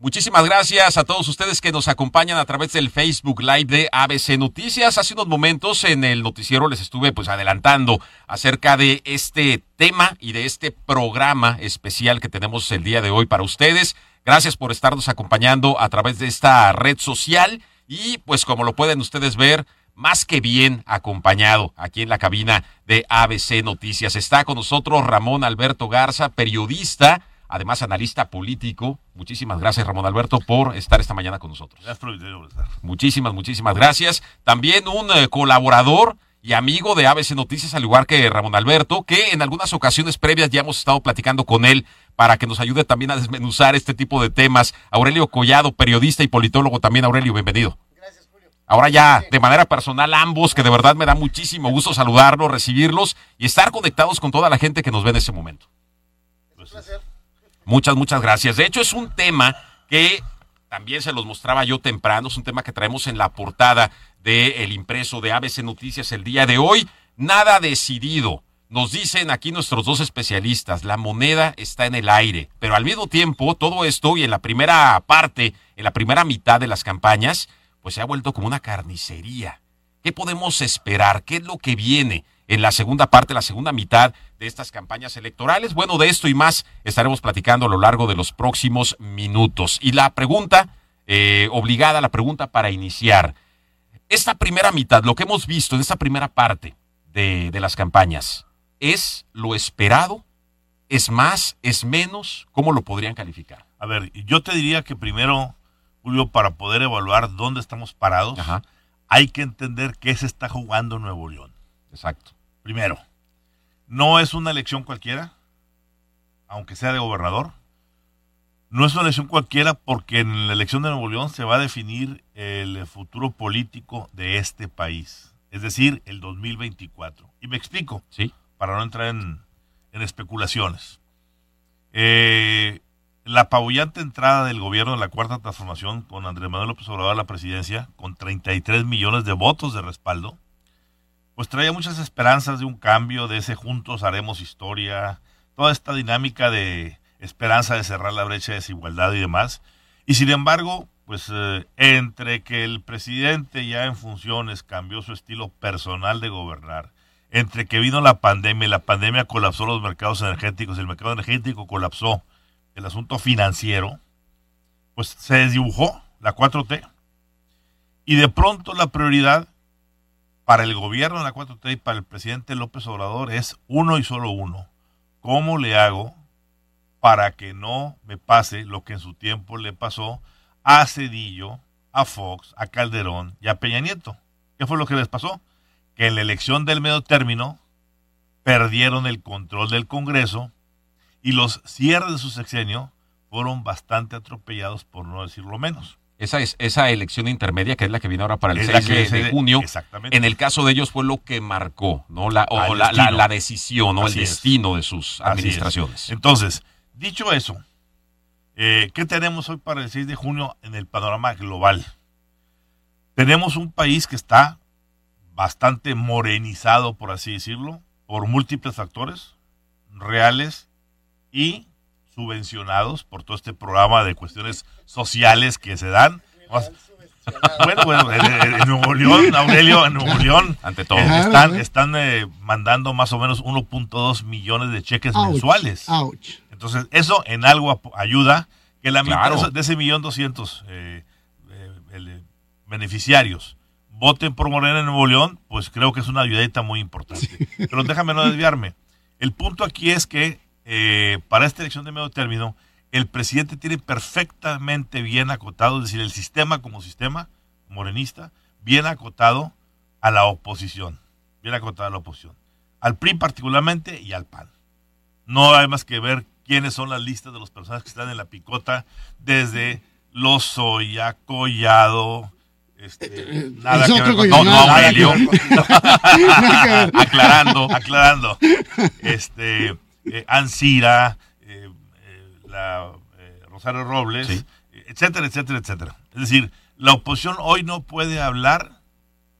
Muchísimas gracias a todos ustedes que nos acompañan a través del Facebook Live de ABC Noticias. Hace unos momentos en el noticiero les estuve pues adelantando acerca de este tema y de este programa especial que tenemos el día de hoy para ustedes. Gracias por estarnos acompañando a través de esta red social y pues como lo pueden ustedes ver, más que bien acompañado aquí en la cabina de ABC Noticias. Está con nosotros Ramón Alberto Garza, periodista además analista político. Muchísimas gracias, Ramón Alberto, por estar esta mañana con nosotros. Muchísimas, muchísimas gracias. También un eh, colaborador y amigo de ABC Noticias, al igual que Ramón Alberto, que en algunas ocasiones previas ya hemos estado platicando con él para que nos ayude también a desmenuzar este tipo de temas. Aurelio Collado, periodista y politólogo también. Aurelio, bienvenido. Gracias, Julio. Ahora ya, de manera personal, ambos, que de verdad me da muchísimo gusto saludarlos, recibirlos y estar conectados con toda la gente que nos ve en ese momento. Es un placer. Muchas, muchas gracias. De hecho, es un tema que también se los mostraba yo temprano, es un tema que traemos en la portada del impreso de ABC Noticias el día de hoy. Nada decidido. Nos dicen aquí nuestros dos especialistas, la moneda está en el aire, pero al mismo tiempo todo esto y en la primera parte, en la primera mitad de las campañas, pues se ha vuelto como una carnicería. ¿Qué podemos esperar? ¿Qué es lo que viene? En la segunda parte, la segunda mitad de estas campañas electorales. Bueno, de esto y más estaremos platicando a lo largo de los próximos minutos. Y la pregunta, eh, obligada, la pregunta para iniciar. Esta primera mitad, lo que hemos visto en esta primera parte de, de las campañas, ¿es lo esperado? ¿Es más? ¿Es menos? ¿Cómo lo podrían calificar? A ver, yo te diría que primero, Julio, para poder evaluar dónde estamos parados, hay que entender qué se está jugando en Nuevo León. Exacto. Primero, no es una elección cualquiera, aunque sea de gobernador. No es una elección cualquiera porque en la elección de Nuevo León se va a definir el futuro político de este país, es decir, el 2024. Y me explico, ¿Sí? para no entrar en, especulaciones. Eh, la apabullante entrada del gobierno de la Cuarta Transformación con Andrés Manuel López Obrador a la presidencia, con 33 millones de votos de respaldo, pues traía muchas esperanzas de un cambio, de ese juntos haremos historia, toda esta dinámica de esperanza de cerrar la brecha de desigualdad y demás. Y sin embargo, pues eh, entre que el presidente ya en funciones cambió su estilo personal de gobernar, entre que vino la pandemia y la pandemia colapsó los mercados energéticos, el mercado energético colapsó el asunto financiero, pues se desdibujó la 4T. Y de pronto la prioridad para el gobierno de la 4T y para el presidente López Obrador es uno y solo uno. ¿Cómo le hago para que no me pase lo que en su tiempo le pasó a Cedillo, a Fox, a Calderón y a Peña Nieto? ¿Qué fue lo que les pasó? Que en la elección del medio término perdieron el control del Congreso y los cierres de su sexenio fueron bastante atropellados, por no decirlo menos. Esa, es, esa elección intermedia, que es la que viene ahora para el 6 de, junio, en el caso de ellos fue lo que marcó, ¿no? La, o la, la, decisión, ¿no? el destino de sus administraciones. Entonces, dicho eso, eh, ¿qué tenemos hoy para el 6 de junio en el panorama global? Tenemos un país que está bastante morenizado, por así decirlo, por múltiples factores reales y subvencionados por todo este programa de cuestiones sociales que se dan. Bueno, bueno, en, Nuevo León, Aurelio, en Nuevo León, ante todo, están, están eh, mandando más o menos 1.2 millones de cheques mensuales. Entonces, eso en algo ayuda que la mitad de ese millón doscientos eh, eh, beneficiarios voten por Morena en Nuevo León, pues creo que es una ayudita muy importante. Pero déjame no desviarme. El punto aquí es que eh, para esta elección de medio término, el presidente tiene perfectamente bien acotado, es decir, el sistema como sistema morenista, bien acotado a la oposición, bien acotado a la oposición, al PRI particularmente y al PAN. No hay más que ver quiénes son las listas de los personajes que están en la picota, desde Lozoya, Collado, este, nada que ver no, no, Aurelio. aclarando, aclarando. Este, eh, Ansira, eh, eh, la, Rosario Robles, etcétera, etcétera, etcétera. Es decir, la oposición hoy no puede hablar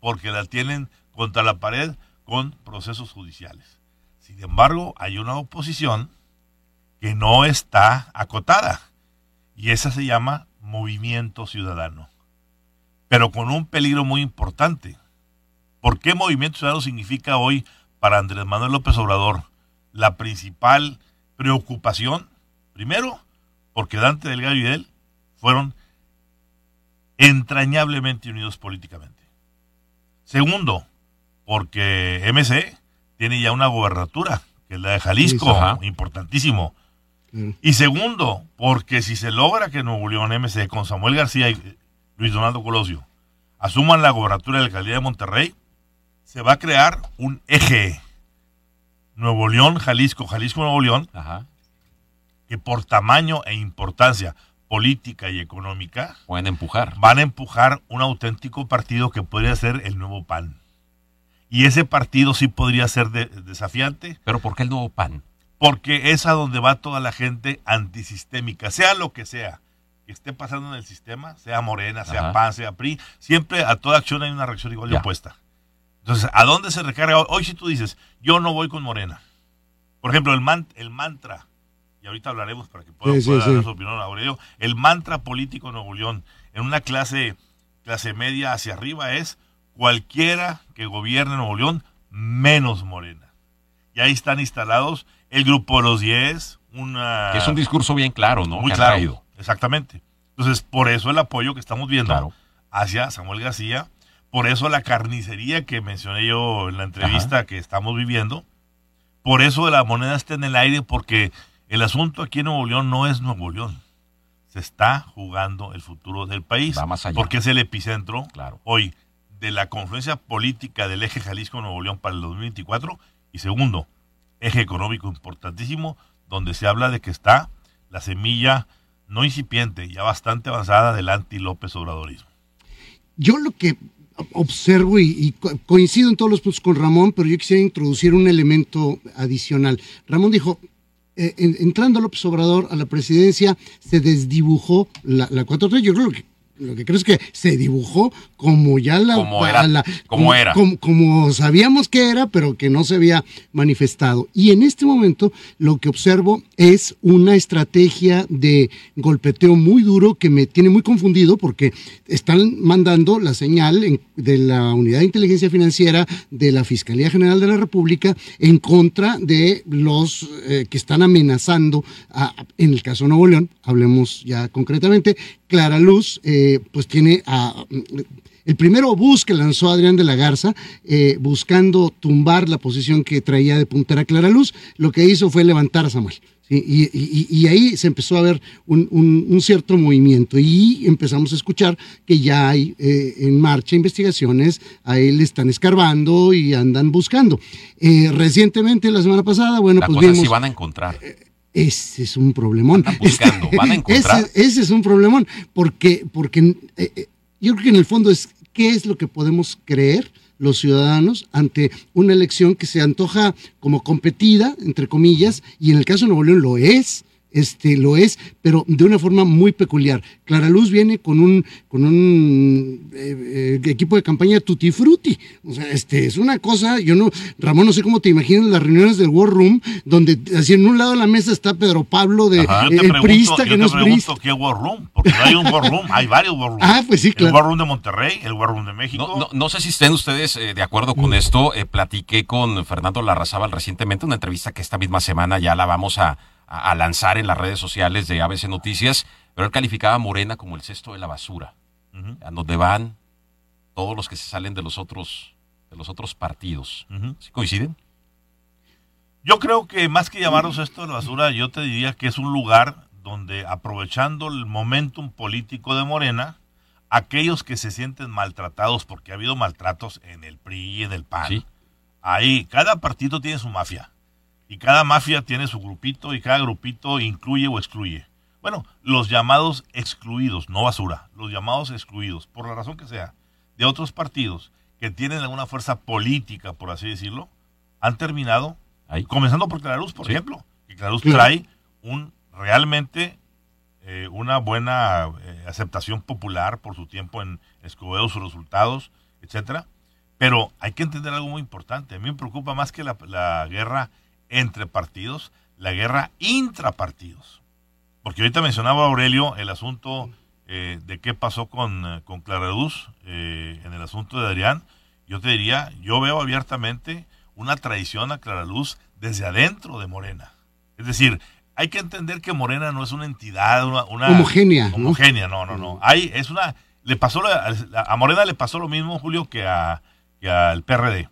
porque la tienen contra la pared con procesos judiciales. Sin embargo, hay una oposición que no está acotada y esa se llama movimiento ciudadano, pero con un peligro muy importante. ¿Por qué movimiento ciudadano significa hoy para Andrés Manuel López Obrador la principal preocupación? Primero, porque Dante Delgado y él fueron entrañablemente unidos políticamente. Segundo, porque MC tiene ya una gobernatura, que es la de Jalisco, importantísimo. Y segundo, porque si se logra que Nuevo León MC con Samuel García y Luis Donaldo Colosio asuman la gobernatura de la alcaldía de Monterrey, se va a crear un eje Nuevo León, Jalisco, Jalisco, Nuevo León, que por tamaño e importancia política y económica pueden empujar. Van a empujar un auténtico partido que podría ser el nuevo PAN. Y ese partido sí podría ser desafiante. ¿Pero por qué el nuevo PAN? Porque es a donde va toda la gente antisistémica, sea lo que sea que esté pasando en el sistema, sea Morena, sea PAN, sea PRI, siempre a toda acción hay una reacción igual de opuesta. Entonces, ¿a dónde se recarga? Hoy si tú dices, yo no voy con Morena. Por ejemplo, el, el mantra, y ahorita hablaremos para que pueda, dar su opinión Aurelio, el mantra político de Nuevo León en una clase, clase media hacia arriba es cualquiera que gobierne Nuevo León, menos Morena. Y ahí están instalados el grupo de los 10, una... Que es un discurso bien claro, ¿no? Muy claro, exactamente. Entonces, por eso el apoyo que estamos viendo hacia Samuel García, por eso la carnicería que mencioné yo en la entrevista que estamos viviendo, por eso la moneda está en el aire, porque el asunto aquí en Nuevo León no es Nuevo León. Se está jugando el futuro del país. Va más allá. Porque es el epicentro claro. hoy de la confluencia política del eje Jalisco-Nuevo León para el 2024 y segundo, eje económico importantísimo donde se habla de que está la semilla no incipiente, ya bastante avanzada del anti-López Obradorismo. Yo lo que observo y, coincido en todos los puntos con Ramón, pero yo quisiera introducir un elemento adicional. Ramón dijo, eh, entrando López Obrador a la presidencia, se desdibujó la, la 4 Yo creo que lo que creo es que se dibujó como ya la... Como era. como, era. Como, sabíamos que era, pero que no se había manifestado. Y en este momento lo que observo es una estrategia de golpeteo muy duro que me tiene muy confundido porque están mandando la señal de la Unidad de Inteligencia Financiera de la Fiscalía General de la República en contra de los eh, que están amenazando, en el caso de Nuevo León, hablemos ya concretamente, Clara Luz, eh, pues tiene a, el primero bus que lanzó Adrián de la Garza, eh, buscando tumbar la posición que traía de puntera Clara Luz, lo que hizo fue levantar a Samuel. Y, ahí se empezó a ver un, cierto movimiento y empezamos a escuchar que ya hay eh, en marcha investigaciones, a él están escarbando y andan buscando. recientemente, la semana pasada, bueno, pues vimos... Si van a encontrar. Ese es un problemón. buscando, van a encontrar. Ese, es un problemón, porque, porque eh, eh, yo creo que en el fondo es qué es lo que podemos creer los ciudadanos ante una elección que se antoja como competida, entre comillas, y en el caso de Nuevo León lo es, este, lo es, pero de una forma muy peculiar. Clara Luz viene con un, con un eh, eh, equipo de campaña tutti frutti. O sea, este, es una cosa, yo no, Ramón, no sé cómo te imaginas las reuniones del War Room, donde así en un lado de la mesa está Pedro Pablo de el prista que no es prista. ¿Qué War Room? Porque no hay un War Room, hay varios War Rooms. Ah, pues sí, claro. El War Room de Monterrey, el War Room de México. No, sé si estén ustedes eh, de acuerdo con mm. esto. platiqué con Fernando Larrazábal recientemente, una entrevista que esta misma semana ya la vamos a a, lanzar en las redes sociales de ABC Noticias, pero él calificaba a Morena como el cesto de la basura, a donde van todos los que se salen de los otros, de los otros partidos. ¿Sí coinciden? Yo creo que más que llamarlos esto de la basura, yo te diría que es un lugar donde aprovechando el momentum político de Morena, aquellos que se sienten maltratados, porque ha habido maltratos en el PRI y en el PAN, ahí cada partido tiene su mafia. Y cada mafia tiene su grupito y cada grupito incluye o excluye. Bueno, los llamados excluidos, no basura, los llamados excluidos, por la razón que sea, de otros partidos que tienen alguna fuerza política, por así decirlo, han terminado, Ahí. comenzando por Claruz, por ejemplo, que Claruz trae un realmente eh, una buena eh, aceptación popular por su tiempo en Escobedo, sus resultados, etcétera. Pero hay que entender algo muy importante. A mí me preocupa más que la, la guerra entre partidos, la guerra intrapartidos. Porque ahorita mencionaba Aurelio el asunto eh, de qué pasó con, eh, con eh, en el asunto de Adrián, yo te diría, yo veo abiertamente una traición a Clara Luz desde adentro de Morena. Es decir, hay que entender que Morena no es una entidad, una, una- Homogénea, ¿no? Homogénea, no, no, no. Hay, es una, le pasó a Morena le pasó lo mismo, Julio, que, a, que al PRD.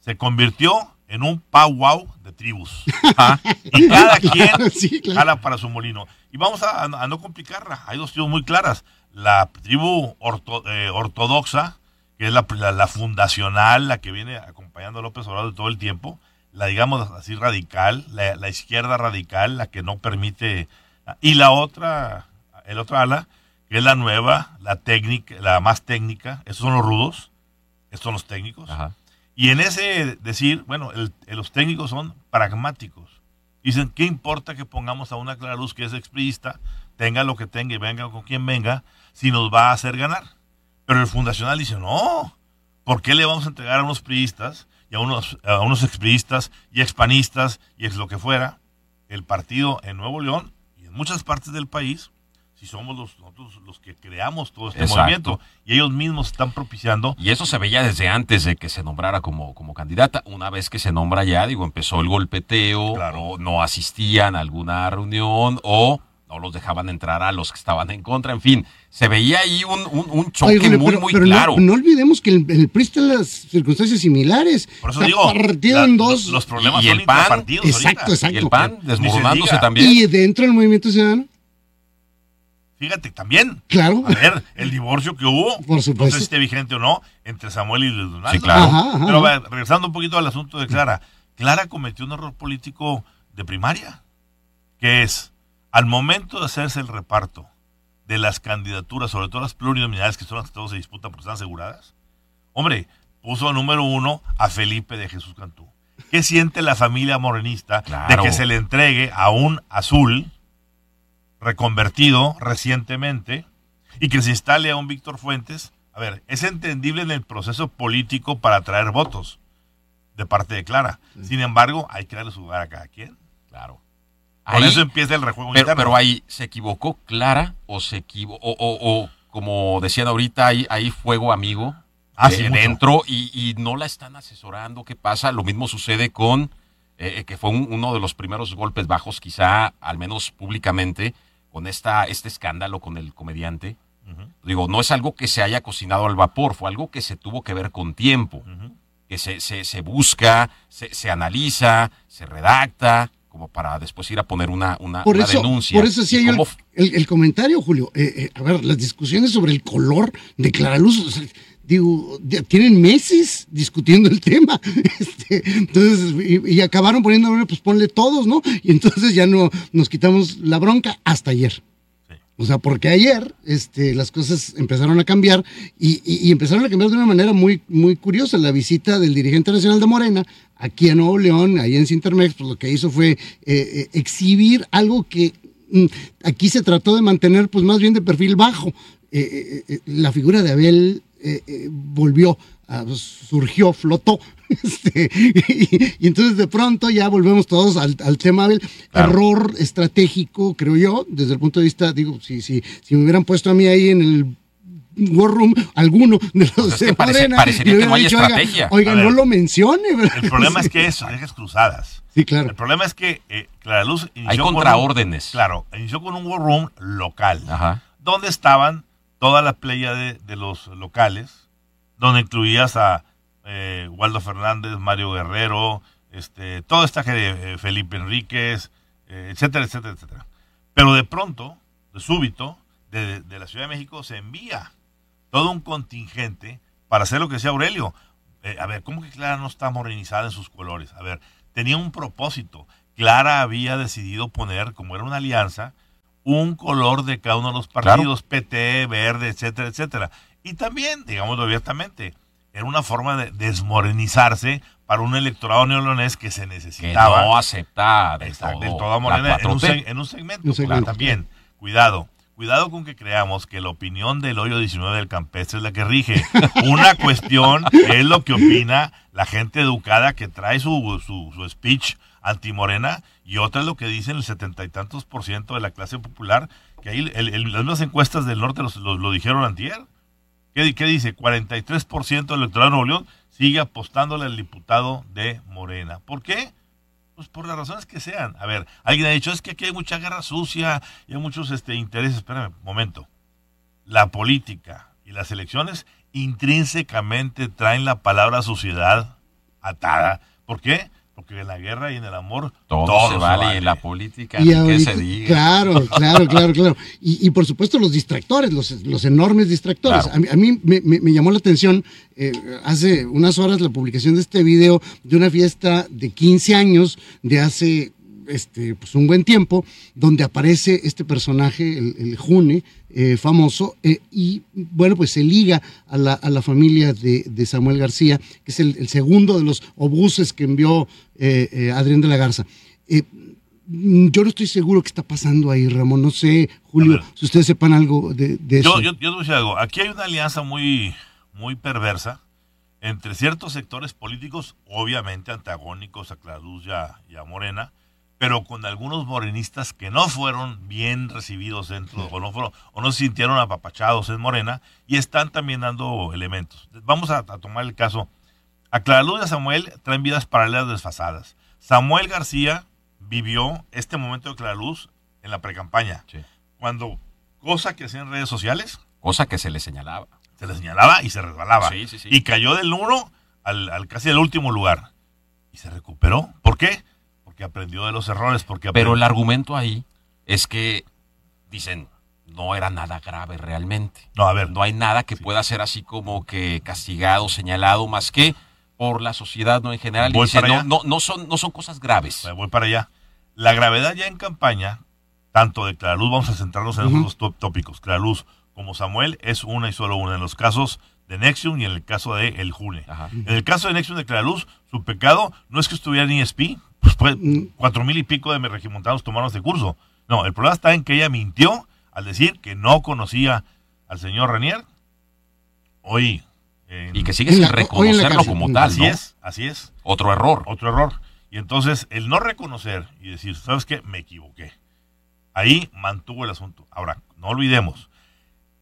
Se convirtió en un powwow de tribus. Ajá. Y cada quien Sí, claro. jala para su molino. Y vamos a, a no complicarla. Hay dos tribus muy claras. La tribu orto- eh, ortodoxa, que es la, la- la fundacional, la que viene acompañando a López Obrador todo el tiempo. La, digamos así, radical. La, la izquierda radical, la que no permite. Y la otra, el otro ala, que es la nueva, la técnica, la más técnica. Esos son los rudos. Estos son los técnicos. Ajá. Y en ese decir, bueno, el- los técnicos son pragmáticos. Dicen, ¿qué importa que pongamos a una Clara Luz que es expriista, tenga lo que tenga y venga con quien venga, si nos va a hacer ganar? Pero el fundacional dice, no, ¿por qué le vamos a entregar a unos priistas y a unos, a unos expriistas y expanistas y ex lo que fuera el partido en Nuevo León y en muchas partes del país? Si somos los, nosotros los que creamos todo este Exacto. movimiento y ellos mismos están propiciando Y eso se veía desde antes de que se nombrara como, como candidata. Una vez que se nombra ya, digo, empezó el golpeteo, Claro. o no asistían a alguna reunión, o no los dejaban entrar a los que estaban en contra. En fin, se veía ahí un, un, un choque Oye, muy, pero, muy pero claro. no, olvidemos que el, el PRI está en las circunstancias similares. Por eso Está digo, partido la- en dos. los problemas Y son el PAN, Exacto, exacto. y el PAN desmoronándose se también. Y dentro del movimiento ciudadano, Fíjate, también. claro. A ver, el divorcio que hubo, Por no supuesto. sé si esté vigente o no, entre Samuel y Luis Donaldo. Sí, claro. Ajá, ajá. Pero a ver, regresando un poquito al asunto de Clara. Clara cometió un error político de primaria, que es, al momento de hacerse el reparto de las candidaturas, sobre todo las plurinominales, que son las que todos se disputan porque están aseguradas, hombre, puso número uno a Felipe de Jesús Cantú. ¿Qué siente la familia morenista Claro. de que se le entregue a un azul reconvertido recientemente y que se instale a un Víctor Fuentes? A ver, es entendible en el proceso político para atraer votos de parte de Clara. Sin embargo, hay que darle su lugar a cada quien. Claro. Por Ahí- eso empieza el rejuego pero, interno. pero ahí se equivocó Clara o se equivocó, o, o- o, como decían ahorita, hay, hay fuego amigo Ah, eh, sí, dentro y, y no la están asesorando. ¿Qué pasa? Lo mismo sucede con, eh, que fue un- uno de los primeros golpes bajos, quizá, al menos públicamente, con esta, este escándalo con el comediante. Digo, no es algo que se haya cocinado al vapor, fue algo que se tuvo que ver con tiempo, que se, se, se busca, se, se analiza, se redacta, como para después ir a poner una, una, Por una eso, denuncia. por eso hacía ¿Y yo el, el- el comentario, Julio. Eh, eh, a ver, las discusiones sobre el color de Clara Luz, o sea, digo, tienen meses discutiendo el tema. Este, entonces, y, y acabaron poniendo, pues ponle todos, ¿no? Y entonces ya no nos quitamos la bronca hasta ayer. O sea, porque ayer este, las cosas empezaron a cambiar y, y- y empezaron a cambiar de una manera muy, muy curiosa. La visita del dirigente nacional de Morena aquí en Nuevo León, ahí en Cintermex, pues lo que hizo fue eh, eh, exhibir algo que mm, aquí se trató de mantener pues más bien de perfil bajo. Eh, la figura de Abel eh, eh, volvió, a- surgió, flotó. Este, y, y entonces de pronto ya volvemos todos al, al tema. Claro. Error estratégico, creo yo, desde el punto de vista, digo, si, si, si me hubieran puesto a mí ahí en el War Room, alguno de los Pues es que de parece- Morena, parecería que no hay dicho, estrategia. Oiga, no lo mencione. ¿verdad? El problema es que eso, dejas cruzadas. Sí, claro. El problema es que eh, Clara Luz inició Hay con un- contraórdenes. claro, inició con un war room local, Ajá. donde estaban toda la playa de, de los locales, donde incluías a eh, Waldo Fernández, Mario Guerrero, este, toda esta gente, eh, Felipe Enríquez, eh, etcétera, etcétera, etcétera. Pero de pronto, de súbito, de, de la Ciudad de México se envía todo un contingente para hacer lo que decía Aurelio. Eh, a ver, ¿cómo que Clara no está morenizada en sus colores? A ver, tenía un propósito. Clara había decidido poner, como era una alianza, un color de cada uno de los partidos, PT, verde, etcétera, etcétera. Y también, digámoslo abiertamente, era una forma de desmorenizarse para un electorado neolonés que se Que necesitaba. no acepta del Exacto, todo, todo Morena en un, 4T. seg- en un segmento. Un segmento. claro, también, cuidado. Cuidado con que creamos que la opinión del hoyo 19 del campestre es la que rige. Una cuestión es lo que opina la gente educada que trae su, su, su speech antimorena y otra es lo que dicen el setenta y tantos por ciento de la clase popular, que ahí las mismas encuestas del norte lo, lo dijeron antier. ¿Qué, ¿Qué, dice? 43% del electorado de Nuevo León sigue apostándole al diputado de Morena. ¿Por qué? Pues por las razones que sean. A ver, alguien ha dicho, es que aquí hay mucha guerra sucia y hay muchos este, intereses. Espérame, momento. La política y las elecciones intrínsecamente traen la palabra suciedad atada. ¿Por qué? Porque en la guerra y en el amor todo, todo se, vale, y en la política, y ahorita, se diga. Claro, claro, claro, claro. Y, y, por supuesto los distractores, los, los enormes distractores. Claro. A, mí, a mí me, me, me, llamó la atención eh, hace unas horas la publicación de este video de una fiesta de 15 años de hace este, pues un buen tiempo, donde aparece este personaje, el, el June, eh, famoso, eh, y bueno, pues se liga a la, a la familia de, de, Samuel García, que es el, el, segundo de los obuses que envió eh, Adrián de la Garza. yo no estoy seguro qué está pasando ahí, Ramón. No sé, Julio, si ustedes sepan algo de, de yo, eso. Yo, yo te voy a decir algo. Aquí hay una alianza muy, muy perversa entre ciertos sectores políticos, obviamente antagónicos a Claruz y a, y a Morena, pero con algunos morenistas que no fueron bien recibidos dentro, o no, fueron, o no se sintieron apapachados en Morena, y están también dando elementos. Vamos a, a tomar el caso. A Claraluz y a Samuel traen vidas paralelas desfasadas. Samuel García vivió este momento de Claraluz en la precampaña, sí. cuando cosa que hacía en redes sociales. Cosa que se le señalaba. Se le señalaba y se resbalaba. Sí, sí, y cayó del uno al, al casi el último lugar. Y se recuperó. ¿Por qué? Porque aprendió de los errores. Porque Pero el argumento ahí es que dicen, no era nada grave realmente. No, a ver. No hay nada que sí. pueda ser así como que castigado, señalado, más que por la sociedad no en general. Voy y dice, para no, no, no, son, no son cosas graves. Me voy para allá. La gravedad ya en campaña, tanto de Claraluz, vamos a centrarnos en uh -huh. esos tópicos. Claraluz como Samuel es una y solo una. En los casos de Nexium y en el caso de El June. Ajá. En el caso de Nexium de Claraluz, su pecado no es que estuviera en ESP, pues fue cuatro mil y pico de regimontados tomaron este curso. No, el problema está en que ella mintió al decir que no conocía al señor Renier. Hoy. En, y que sigue sin reconocerlo como tal. Así ¿no? es, así es. Otro error. Otro error. Y entonces, el no reconocer y decir, ¿sabes qué? Me equivoqué. Ahí mantuvo el asunto. Ahora, no olvidemos,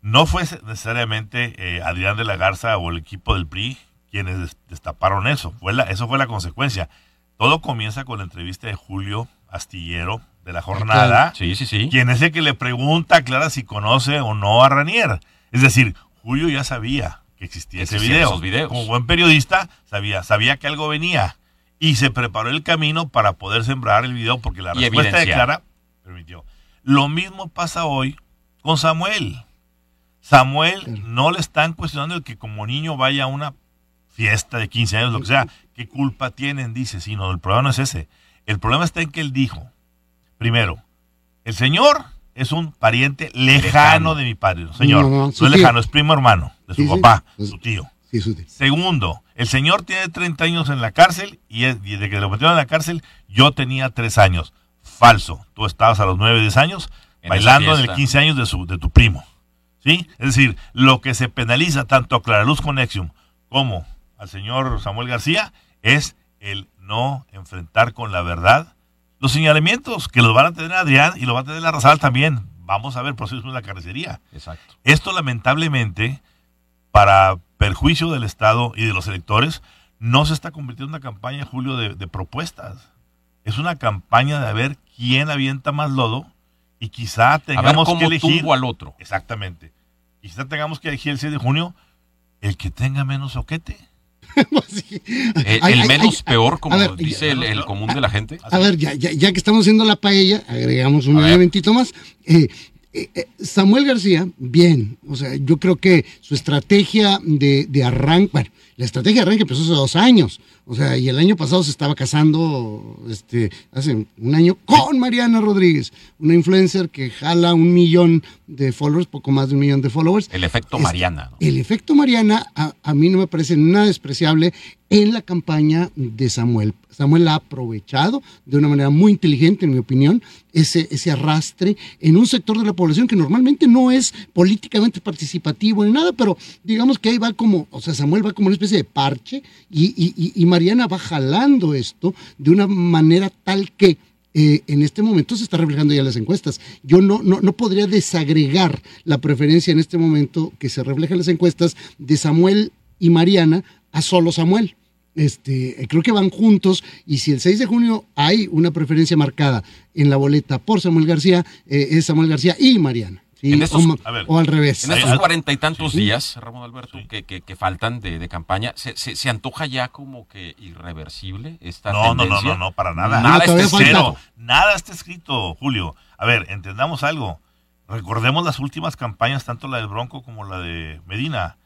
no fue necesariamente eh, Adrián de la Garza o el equipo del PRI quienes destaparon eso. Fue la, eso fue la consecuencia. Todo comienza con la entrevista de Julio Astillero de la jornada. Sí, sí, sí. Quien es el que le pregunta a Clara si conoce o no a Ranier. Es decir, Julio ya sabía que existía ese video. Esos videos. Como buen periodista, sabía, sabía que algo venía. Y se preparó el camino para poder sembrar el video porque la y respuesta evidenciar. de Clara permitió. Lo mismo pasa hoy con Samuel. Samuel no le están cuestionando el que como niño vaya a una fiesta de 15 años, lo que sea. ¿Qué culpa tienen? Dice, sí, no, el problema no es ese. El problema está en que él dijo, primero, el señor es un pariente lejano, lejano. de mi padre. Señor, no, no, no es lejano, es primo hermano de su sí, papá, sí. su tío. Sí, su tío. Segundo, el señor tiene 30 años en la cárcel y, es, y desde que lo metieron en la cárcel yo tenía 3 años. Falso. Tú estabas a los 9, 10 años en bailando en el 15 años de, su, de tu primo. ¿Sí? Es decir, lo que se penaliza tanto a Claraluz Conexium como al señor Samuel García es el no enfrentar con la verdad los señalamientos que los van a tener Adrián y lo va a tener la Razal también. Vamos a ver, por eso es una carnicería. Exacto. Esto lamentablemente, para perjuicio del Estado y de los electores, no se está convirtiendo en una campaña, Julio, de, de propuestas. Es una campaña de ver quién avienta más lodo y quizá tengamos que elegir al otro. Exactamente. Quizá tengamos que elegir el 6 de junio el que tenga menos soquete. el, menos ay, peor, como ver, dice el, el, común de la gente. A ver, ya, ya, ya que estamos haciendo la paella, agregamos un elementito más. Eh, eh, Samuel García, bien, o sea, yo creo que su estrategia de, de arranque, bueno, la estrategia de arranque empezó hace dos años, o sea, y el año pasado se estaba casando, este, hace un año con Mariana Rodríguez, una influencer que jala un millón de followers, poco más de un millón de followers. El efecto Mariana. ¿no? El efecto Mariana a, a, mí no me parece nada despreciable en la campaña de Samuel. Samuel ha aprovechado de una manera muy inteligente, en mi opinión, ese, ese arrastre en un sector de la población que normalmente no es políticamente participativo ni nada, pero digamos que ahí va como, o sea, Samuel va como una especie de parche y, Mariana va jalando esto de una manera tal que eh, en este momento se está reflejando ya en las encuestas. Yo no, no, no podría desagregar la preferencia en este momento que se refleja en las encuestas de Samuel y Mariana a solo Samuel. Este, creo que van juntos y si el 6 de junio hay una preferencia marcada en la boleta por Samuel García, eh, es Samuel García y Mariana o, al revés. En estos cuarenta y tantos días, Ramón Alberto, que, faltan de, campaña, ¿se, ¿se, antoja ya como que irreversible esta no, No, no, no, no, para nada. Nada está escrito. Nada está escrito, Julio. A ver, entendamos algo. Recordemos las últimas campañas, tanto la del Bronco como la de Medina.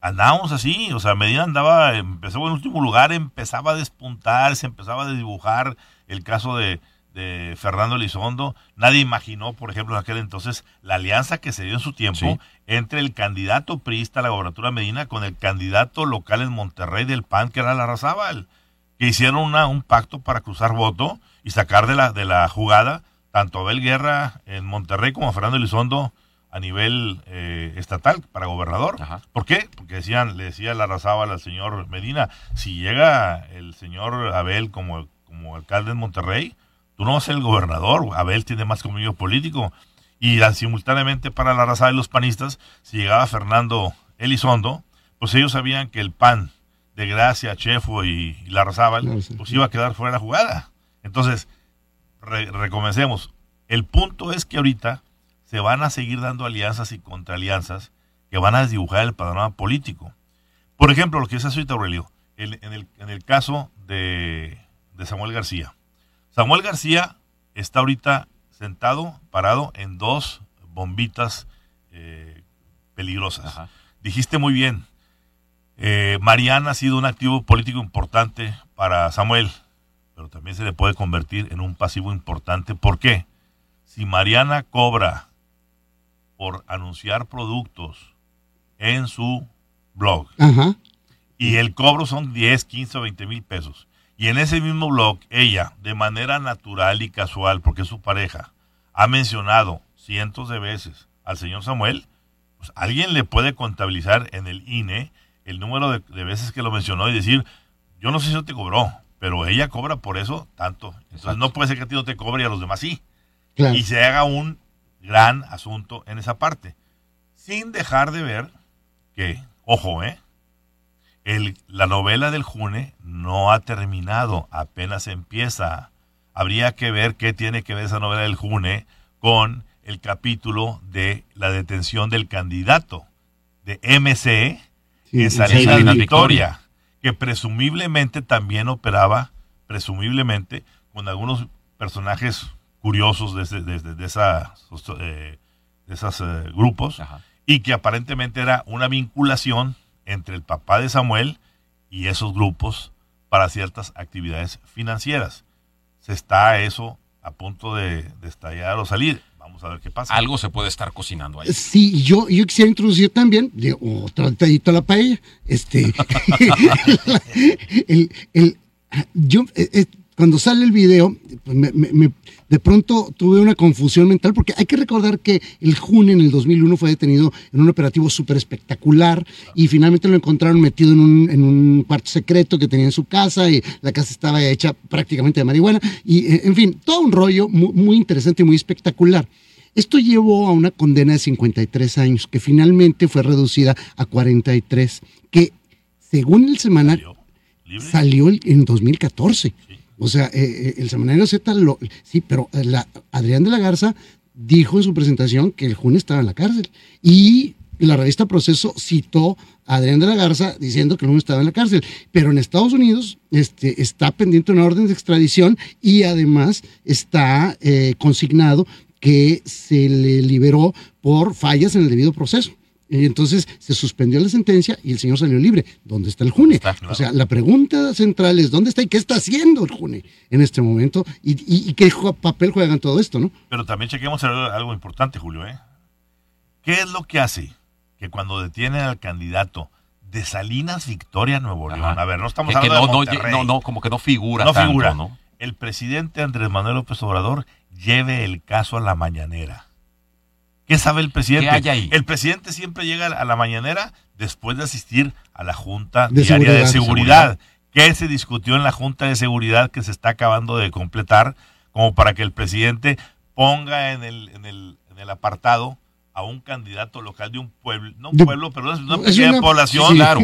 Andábamos así, o sea, Medina andaba, empezó en último lugar, empezaba a despuntar, se empezaba a dibujar el caso de, de Fernando Elizondo. Nadie imaginó, por ejemplo, en aquel entonces, la alianza que se dio en su tiempo entre el candidato priista a la gobernatura Medina con el candidato local en Monterrey del PAN, que era Larrazábal, que hicieron una, un pacto para cruzar voto y sacar de la, de la jugada tanto a Abel Guerra en Monterrey como a Fernando Elizondo a nivel eh, estatal para gobernador. ¿Por qué? Porque decían, le decía Larrazábal al señor Medina, si llega el señor Abel como, como alcalde en Monterrey, Tú no vas a ser el gobernador, Abel tiene más conmigo político. Y simultáneamente para la raza de los panistas, si llegaba Fernando Elizondo, pues ellos sabían que el PAN de Gracia, Chefo y, la Larrazábal, pues iba a quedar fuera de la jugada. Entonces, recomencemos. El punto es que ahorita se van a seguir dando alianzas y contraalianzas que van a desdibujar el panorama político. Por ejemplo, lo que dice ahorita Aurelio, en, el, en el caso de, de Samuel García. Samuel García está ahorita sentado, parado en dos bombitas eh, peligrosas. Dijiste muy bien, eh, Mariana ha sido un activo político importante para Samuel, pero también se le puede convertir en un pasivo importante. ¿Por qué? Si Mariana cobra por anunciar productos en su blog y el cobro son 10, 15 o 20 mil pesos y en ese mismo blog, ella, de manera natural y casual, porque es su pareja, ha mencionado cientos de veces al señor Samuel, pues alguien le puede contabilizar en el INE el número de, veces que lo mencionó y decir, yo no sé si no te cobró, pero ella cobra por eso tanto. Entonces no puede ser que a ti no te cobre y a los demás sí. Y se haga un gran asunto en esa parte. Sin dejar de ver que, ojo, ¿eh? El, la novela del June no ha terminado, apenas empieza. Habría que ver qué tiene que ver esa novela del June con el capítulo de la detención del candidato de MC en Salinas Victoria, que presumiblemente también operaba, presumiblemente, con algunos personajes curiosos de, de, de, esa, eh, de esos eh, grupos, y que aparentemente era una vinculación entre el papá de Samuel y esos grupos para ciertas actividades financieras. Se está eso a punto de, estallar o salir. Vamos a ver qué pasa. Algo se puede estar cocinando ahí. Sí, yo, yo quisiera introducir también, de, otro detallito a la paella, este, el, el, yo, eh, eh, cuando sale el video, pues me, de pronto tuve una confusión mental porque hay que recordar que el June en el 2001 fue detenido en un operativo súper espectacular y finalmente lo encontraron metido en un, en un, cuarto secreto que tenía en su casa y la casa estaba hecha prácticamente de marihuana y eh, en fin, todo un rollo muy, muy interesante y muy espectacular. Esto llevó a una condena de 53 años que finalmente fue reducida a 43, que según el semanario salió, en 2014. O sea, eh, eh, el semanario Z, lo, sí, pero eh, la, Adrián de la Garza dijo en su presentación que el June estaba en la cárcel. Y la revista Proceso citó a Adrián de la Garza diciendo que el June estaba en la cárcel. Pero en Estados Unidos este, está pendiente una orden de extradición y además está consignado que se le liberó por fallas en el debido proceso. Y entonces se suspendió la sentencia y el señor salió libre. ¿Dónde está el June? O sea, la pregunta central es, ¿dónde está y qué está haciendo el June en este momento? ¿Y, qué papel juegan todo esto, no? Pero también chequemos algo importante, Julio. ¿eh? ¿Qué es lo que hace que cuando detienen al candidato de Salinas Victoria, Nuevo León. Ajá. A ver, no estamos Que- que hablando no, de no, Monterrey. no, no, como que no figura No tanto, figura. ¿no? El presidente Andrés Manuel López Obrador lleve el caso a la mañanera. ¿Qué sabe el presidente? ¿Qué hay ahí? El presidente siempre llega a la mañanera después de asistir a la Junta De Diaria de Seguridad. Seguridad. ¿Qué se discutió en la Junta de Seguridad que se está acabando de completar como para que el presidente ponga en el, en el, en el apartado a un candidato local de un pueblo, no un De- pueblo, pero es una Es pequeña una- población, sí, claro.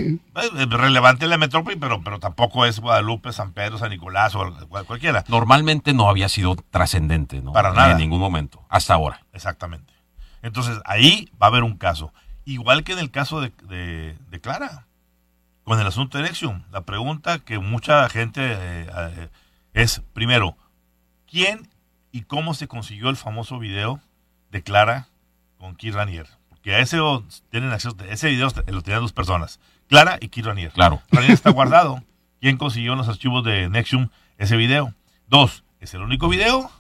relevante en la metrópoli, pero, pero tampoco es Guadalupe, San Pedro, San Nicolás o cual- cualquiera. Normalmente no había sido trascendente, ¿no? Para nada. En ningún momento, hasta ahora. Exactamente. Entonces, ahí va a haber un caso. Igual que en el caso de, de- de Clara, con el asunto de Nexium. La pregunta que mucha gente eh, eh, es, primero, ¿quién y cómo se consiguió el famoso video de Clara con Keith Ranier? Porque a ese tienen acceso, ese video lo tenían dos personas, Clara y Keith Ranier. Claro. Ranier está guardado. ¿Quién consiguió en los archivos de Nexium ese video? Dos, ¿es el único video?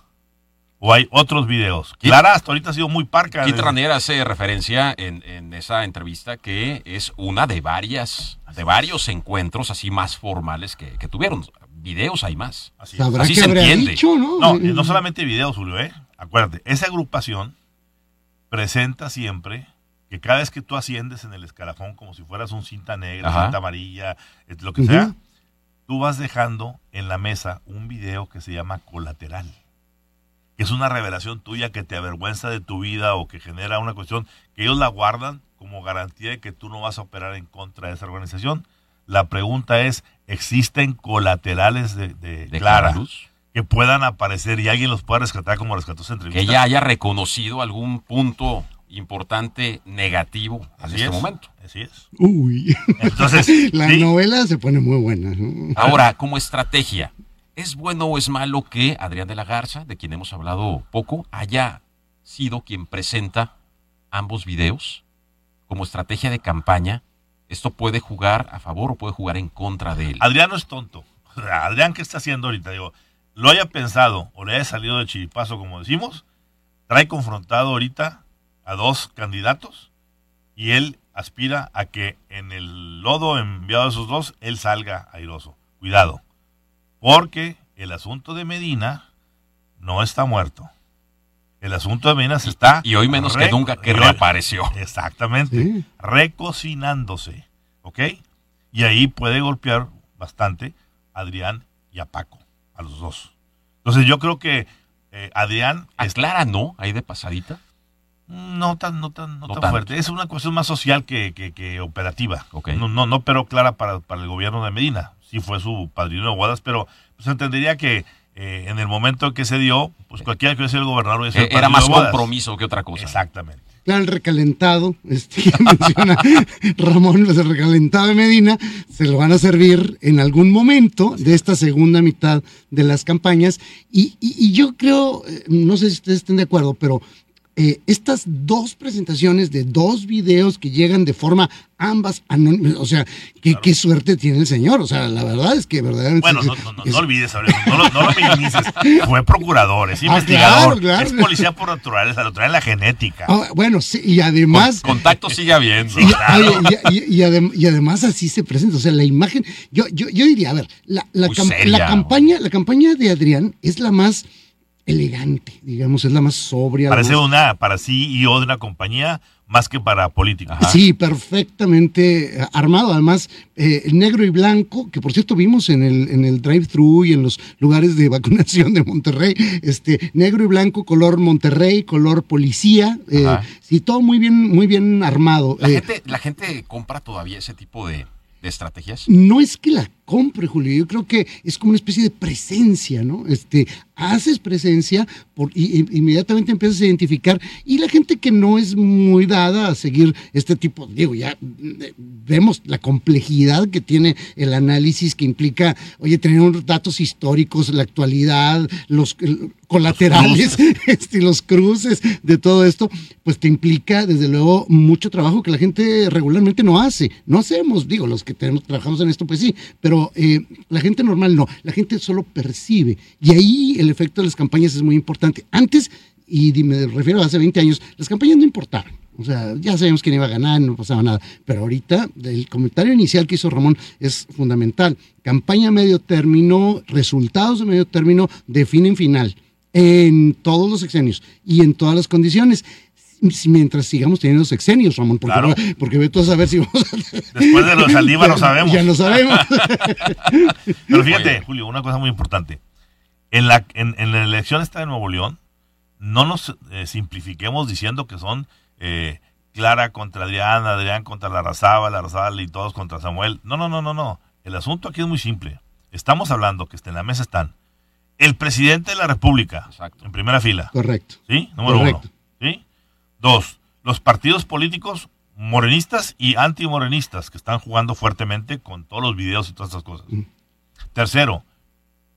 ¿O hay otros videos? Clara hasta ahorita ha sido muy parca. Kit de- Ranier hace referencia en, en esa entrevista que es una de varias, de varios encuentros así más formales que, que tuvieron. Videos hay más. Así es. Sabrá Así qué se entiende. dicho, ¿no? No, eh, no solamente videos, Julio, ¿eh? Acuérdate, esa agrupación presenta siempre que cada vez que tú asciendes en el escalafón como si fueras un cinta negra, Ajá. cinta amarilla, eh, lo que sea, tú vas dejando en la mesa un video que se llama colateral, que es una revelación tuya que te avergüenza de tu vida o que genera una cuestión que ellos la guardan como garantía de que tú no vas a operar en contra de esa organización. La pregunta es, ¿existen colaterales de, de De Clara? Que puedan aparecer y alguien los pueda rescatar como rescató esa entrevista. Que ella haya reconocido algún punto importante negativo en este es, momento. Así es. Uy, Entonces, la sí, novela se pone muy buena. ¿no? Ahora, como estrategia, ¿es bueno o es malo que Adrián de la Garza, de quien hemos hablado poco, haya sido quien presenta ambos videos como estrategia de campaña? ¿Esto puede jugar a favor o puede jugar en contra de él? Adrián no es tonto. Adrián, ¿qué está haciendo ahorita? Digo, lo haya pensado o le haya salido de chiripazo, como decimos, trae confrontado ahorita a dos candidatos y él aspira a que en el lodo enviado a esos dos, él salga airoso. Cuidado, porque el asunto de Medina no está muerto. El asunto de Medina se está... Y hoy menos que nunca que re- reapareció. Exactamente. Sí. Recocinándose. ¿Ok? Y ahí puede golpear bastante a Adrián y a Paco, a los dos. Entonces yo creo que eh, Adrián ¿A es- Clara no? Ahí de pasadita. no tan, no tan, no No tan tanto. fuerte. Es una cuestión más social que, que- que operativa. Ok. No, no, no pero clara para, para el gobierno de Medina. Sí fue su padrino de bodas, pero pues entendería que eh, en el momento que se dio, pues cualquiera que hubiera sido el gobernador hubiera sido Eh, Era más de compromiso que otra cosa. Exactamente. Claro, el recalentado, este, que menciona Ramón, pues el recalentado de Medina, se lo van a servir en algún momento de esta segunda mitad de las campañas. Y, y- y yo creo, eh, no sé si ustedes estén de acuerdo, pero eh, estas dos presentaciones de dos videos que llegan de forma ambas anónimas, o sea, qué, qué suerte tiene el señor. O sea, la verdad es que verdaderamente... Bueno, no, no, no, no olvides, no, lo, no lo minimices. Fue procurador, es Ah, investigador, claro, claro. es policía por naturaleza, lo trae la genética. Ah, bueno, sí, y Con- además... contacto sigue habiendo. Y, y- y- y adem- y además así se presenta, o sea, la imagen, yo, yo, yo diría, a ver, la, la, Muy cam- seria, la campaña, la campaña de Adrián es la más elegante, digamos, es la más sobria. Parece más- una, para CEO de una compañía más que para políticos. Ajá. Sí, perfectamente eh, armado, además eh, negro y blanco, que por cierto vimos en el, en el drive-thru y en los lugares de vacunación de Monterrey, este negro y blanco, color Monterrey, color policía, eh, sí, todo muy bien, muy bien armado. La, Eh, gente, la gente compra todavía ese tipo de, de estrategias. no es que la compre, Julio, yo creo que es como una especie de presencia, ¿no? Este, haces presencia por, y, y- inmediatamente empiezas a identificar y la gente que no es muy dada a seguir este tipo, digo, ya eh, vemos la complejidad que tiene el análisis que implica, oye, tener unos datos históricos, la actualidad, los colaterales, este, los cruces de todo esto, pues te implica desde luego mucho trabajo que la gente regularmente no hace, no hacemos, digo, los que tenemos, trabajamos en esto, pues sí, pero eh, la gente normal no, la gente solo percibe. Y ahí el efecto de las campañas es muy importante. Antes, y me refiero a hace 20 años, las campañas no importaban. O sea, ya sabemos quién iba a ganar, no pasaba nada. Pero ahorita, el comentario inicial que hizo Ramón es fundamental. Campaña medio término, resultados de medio término definen final en todos los sexenios y en todas las condiciones mientras sigamos teniendo sexenios, Ramón, porque, Claro. porque ve tú a saber si vamos a... Después de los Saldívar lo sabemos. Ya lo sabemos. Pero fíjate, Oye. Julio, una cosa muy importante. En la, en, en la elección esta de Nuevo León, no nos eh, simplifiquemos diciendo que son eh, Clara contra Adrián, Adrián contra la Razaba, la Razaba y todos contra Samuel. No, no, no, no, no. El asunto aquí es muy simple. Estamos hablando que en la mesa están el presidente de la República, Exacto. en primera fila, Correcto. ¿sí? Número Correcto. uno. ¿sí? Dos, los partidos políticos morenistas y antimorenistas que están jugando fuertemente con todos los videos y todas estas cosas. Mm. Tercero,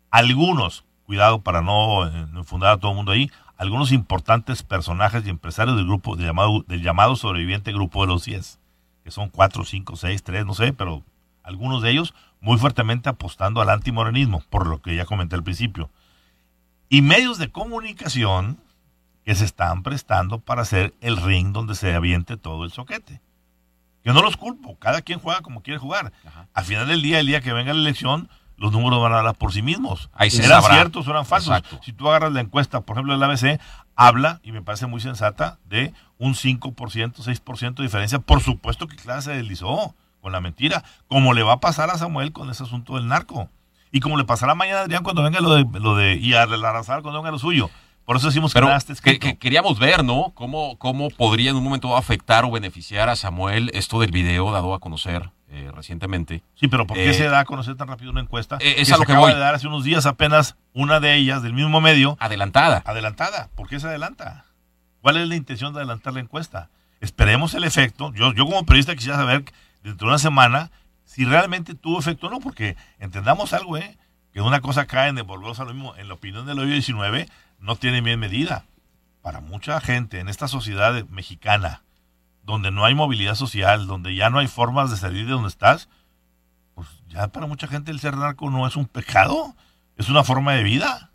algunos, cuidado para no eh, no infundar a todo el mundo ahí, algunos importantes personajes y empresarios del grupo del llamado, del llamado sobreviviente grupo de los 10, que son 4, 5, 6, 3, no sé, pero algunos de ellos muy fuertemente apostando al antimorenismo, por lo que ya comenté al principio. Y medios de comunicación que se están prestando para hacer el ring donde se aviente todo el soquete. Yo no los culpo, cada quien juega como quiere jugar. Al final del día, el día que venga la elección, los números van a hablar por sí mismos. Ahí se eran sabrá. ciertos o eran falsos. Exacto. Si tú agarras la encuesta, por ejemplo, del ABC, habla, y me parece muy sensata, de un 5%, 6% de diferencia. Por supuesto que Clara se deslizó con la mentira, como le va a pasar a Samuel con ese asunto del narco. Y como le pasará mañana a Adrián cuando venga lo de, lo de y a la Razal cuando venga lo suyo. Por eso decimos Pero que que, queríamos ver, ¿no? ¿Cómo, ¿Cómo podría en un momento afectar o beneficiar a Samuel esto del video dado a conocer eh, recientemente? Sí, pero ¿por qué Eh, se da a conocer tan rápido una encuesta? eh, es que a se lo que acaba voy. de dar hace unos días apenas una de ellas del mismo medio Adelantada. adelantada. ¿Por qué se adelanta? ¿Cuál es la intención de adelantar la encuesta? Esperemos el efecto. Yo, yo como periodista quisiera saber dentro de una semana si realmente tuvo efecto o no, porque entendamos algo, ¿eh? Que una cosa cae en volvemos a lo mismo. En la opinión del hoyo 19 no tiene bien medida. Para mucha gente en esta sociedad mexicana, donde no hay movilidad social, donde ya no hay formas de salir de donde estás, pues ya para mucha gente el ser narco no es un pecado, es una forma de vida.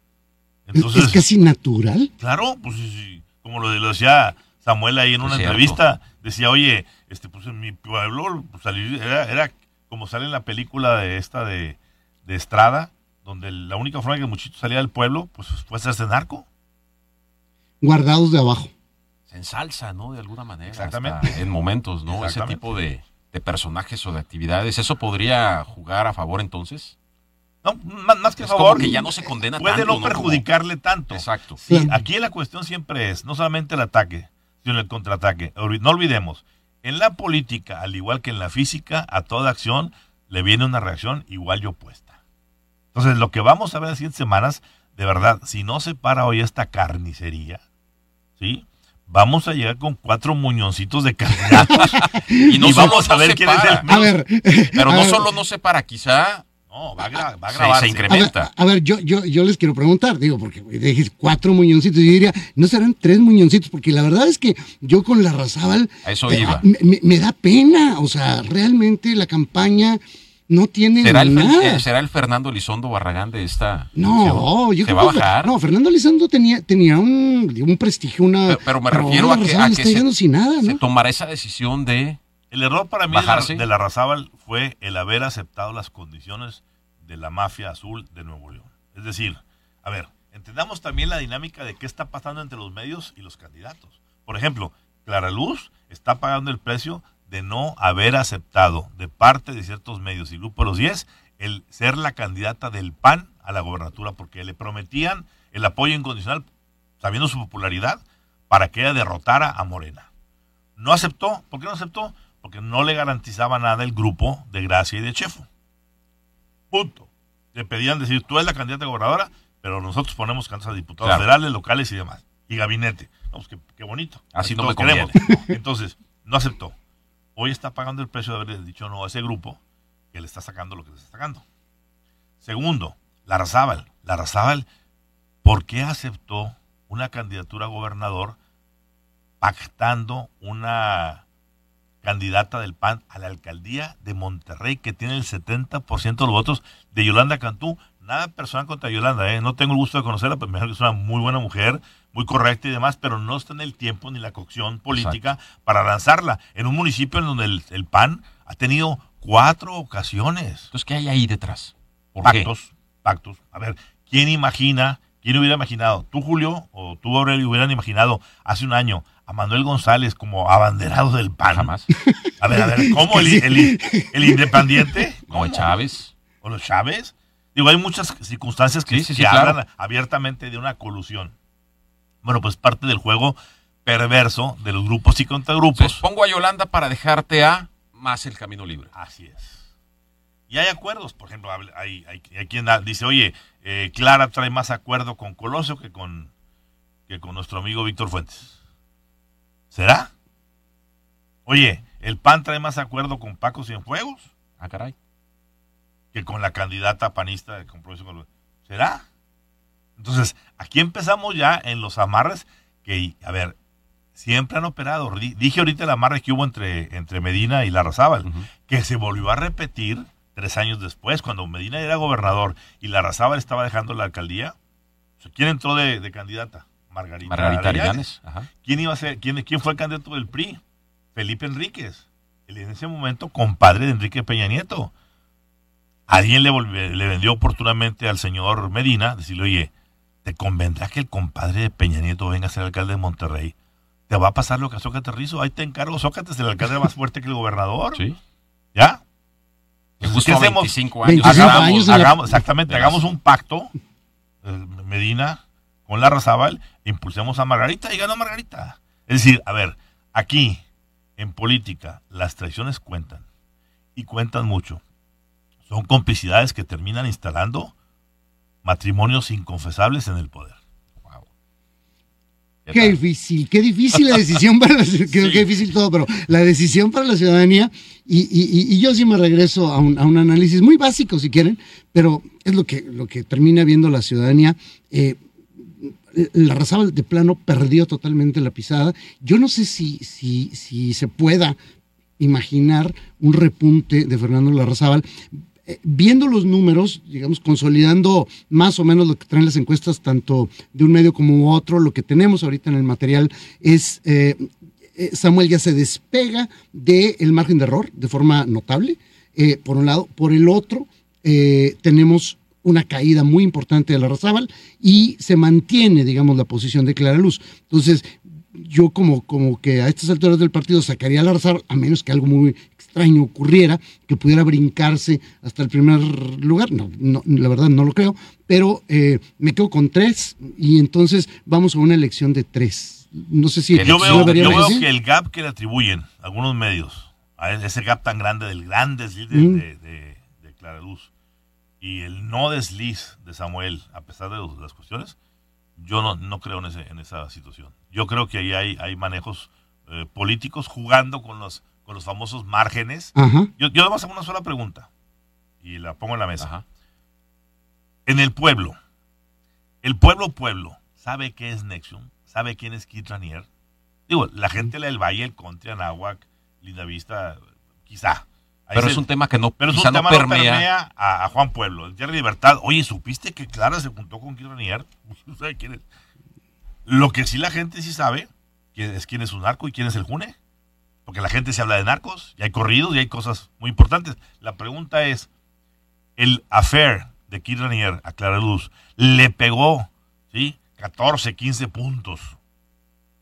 Es- Entonces, es casi natural. Claro, pues sí, sí, como lo, lo decía Samuel ahí en una cierto. entrevista, decía, oye, este, pues en mi pueblo pues, salir, era, era como sale en la película de esta de, de Estrada, donde la única forma que el muchito salía del pueblo, pues fue hacerse narco. Guardados de abajo. Se ensalza, ¿no? De alguna manera. Exactamente. hasta en momentos, ¿no? Ese tipo de, de personajes o de actividades. ¿Eso podría jugar a favor entonces? No, más, más que Es a como favor, que ya no se condena puede tanto, no ¿no? perjudicarle tanto. Exacto. Sí, aquí la cuestión siempre es, no solamente el ataque, sino el contraataque. No olvidemos, en la política, al igual que en la física, a toda acción le viene una reacción igual y opuesta. Entonces, lo que vamos a ver en las siguientes semanas, de verdad, si no se para hoy esta carnicería, ¿sí? Vamos a llegar con cuatro muñoncitos de candidatos Y no y solo vamos a no ver se quién es el A ver. Pero a no ver, solo no se para, quizá No, va a, gra- va a Se- grabarse. se incrementa. A ver, a ver, yo, yo, yo les quiero preguntar, digo, porque dijiste cuatro muñoncitos, yo diría, ¿no serán tres muñoncitos? Porque la verdad es que yo con la Razábal A eso eh, iba. me da pena, o sea, realmente la campaña no tiene ¿Será el, nada. Eh, ¿Será el Fernando Elizondo Barragán de esta? No, yo ¿Se creo va a que- bajar? No, Fernando Elizondo tenía, tenía un, un prestigio, una. Pero- pero me refiero a que- a que se- sin nada, ¿Se ¿no? tomará esa decisión de El error para mí de la, Bajarse. de la Razábal fue el haber aceptado las condiciones de la mafia azul de Nuevo León. Es decir, a ver, entendamos también la dinámica de qué está pasando entre los medios y los candidatos. Por ejemplo, Clara Luz está pagando el precio de no haber aceptado de parte de ciertos medios y Grupo de los 10 el ser la candidata del PAN a la gobernatura porque le prometían el apoyo incondicional, sabiendo su popularidad, para que ella derrotara a Morena. No aceptó. ¿Por qué no aceptó? Porque no le garantizaba nada el grupo de Gracia y de Chefo. Punto. Le pedían decir, tú eres la candidata a gobernadora, pero nosotros ponemos candidatos a diputados Claro. federales, locales y demás. Y gabinete. No, pues qué, qué bonito. Así no me queremos. Entonces, no aceptó. Hoy está pagando el precio de haberle dicho no a ese grupo que le está sacando lo que le está sacando. Segundo, la Razábal. La Razábal, ¿por qué aceptó una candidatura a gobernador pactando una candidata del PAN a la alcaldía de Monterrey que tiene el 70% de los votos de Yolanda Cantú? Nada personal contra Yolanda, ¿eh? no tengo el gusto de conocerla, pero me que es una muy buena mujer, muy correcta y demás, pero no está en el tiempo ni la cocción política para lanzarla en un municipio en donde el, el PAN ha tenido cuatro ocasiones. Entonces, ¿qué hay ahí detrás? ¿Por pactos, qué? pactos. A ver, ¿quién imagina, quién hubiera imaginado? ¿Tú, Julio, o tú, Aurelio, hubieran imaginado hace un año a Manuel González como abanderado del PAN? Jamás. A ver, a ver, ¿cómo el, el- el independiente? ¿Cómo? Chávez. ¿O los Chávez? Digo, hay muchas circunstancias que, Sí, sí, sí, que claro. hablan abiertamente de una colusión. Bueno, pues parte del juego perverso de los grupos y contragrupos. Entonces, pongo a Yolanda para dejarte a más el camino libre. Así es. Y hay acuerdos, por ejemplo, hay, hay, hay quien dice, oye, eh, Clara trae más acuerdo con Colosio que con, que con nuestro amigo Víctor Fuentes. ¿Será? Oye, ¿el PAN trae más acuerdo con Paco Cienfuegos Ah, caray. que con la candidata panista de compromiso ¿Será? Entonces, aquí empezamos ya en los amarres que, a ver, siempre han operado. Di- Dije ahorita el amarre que hubo entre, entre Medina y Larrazábal, que se volvió a repetir tres años después, cuando Medina era gobernador y Larrazábal estaba dejando la alcaldía. O sea, ¿Quién entró de, de candidata? Margarita, Margarita. ¿Quién iba a ser? ¿Quién, quién fue el candidato del PRI? Felipe Enríquez. El en ese momento compadre de Enrique Peña Nieto. Alguien le, volvió- le vendió oportunamente al señor Medina, decirle, oye, ¿te convendrá que el compadre de Peña Nieto venga a ser alcalde de Monterrey? ¿Te va a pasar lo que a Sócrates Rizo? Ahí te encargo, Sócrates, el alcalde más fuerte que el gobernador. Sí. ¿Ya? ¿Qué hacemos? 25 años. 25 Hagamos, años en la- hagamos- exactamente, de hagamos un pacto, eh, Medina con la Razábal, impulsemos a Margarita y ganó Margarita. Es decir, a ver, aquí, en política, las traiciones cuentan, y cuentan mucho. Son complicidades que terminan instalando matrimonios inconfesables en el poder. Wow. Qué difícil, qué difícil la decisión para la qué, qué difícil todo, pero la decisión para la ciudadanía, y, y- y- y yo sí me regreso a un, a un análisis muy básico si quieren, pero es lo que, lo que termina viendo la ciudadanía. Eh, la Razábal de plano perdió totalmente la pisada. Yo no sé si, si, si se pueda imaginar un repunte de Fernando Larrazábal. Eh, viendo los números, digamos, consolidando más o menos lo que traen las encuestas, tanto de un medio como otro, lo que tenemos ahorita en el material es eh, eh, Samuel ya se despega del margen de error de forma notable, por un lado. Por el otro, tenemos una caída muy importante de la Razábal y se mantiene, digamos, la posición de Clara Luz. Entonces, yo como, como que a estas alturas del partido sacaría a la Razábal, a menos que algo muy extraño ocurriera, que pudiera brincarse hasta el primer lugar. No, no, la verdad no lo creo, pero eh, me quedo con tres y entonces vamos a una elección de tres. No sé si... Yo Yo ¿sí veo, yo veo que el gap que le atribuyen algunos medios, a ese gap tan grande del gran desliz de, Mm. de, de- de Clara Luz y el no desliz de Samuel, a pesar de los- las cuestiones, yo no, no creo en, ese, en esa situación. Yo creo que ahí hay, hay manejos eh, políticos jugando con los, con los famosos márgenes. Ajá. Yo, yo además hago una sola pregunta y la pongo en la mesa. Ajá. En el pueblo, el pueblo pueblo, ¿sabe qué es Nexium? ¿Sabe quién es Kit Ranier? Digo, la gente del Valle, el Conte, Anáhuac, Linda Vista, quizá. Ahí Pero se- es un tema que no, pero quizá no permea. permea a, a Juan Pueblo. El Jerry Libertad, oye, ¿supiste que Clara se juntó con Kit Ranier? ¿No sabe quién es? Lo que sí la gente sí sabe quién es quién es un narco y quién es el June. Porque la gente se habla de narcos, y hay corridos y hay cosas muy importantes. La pregunta es, el affair de Kid Ranier a Clara Luz le pegó, ¿sí? 14, 15 puntos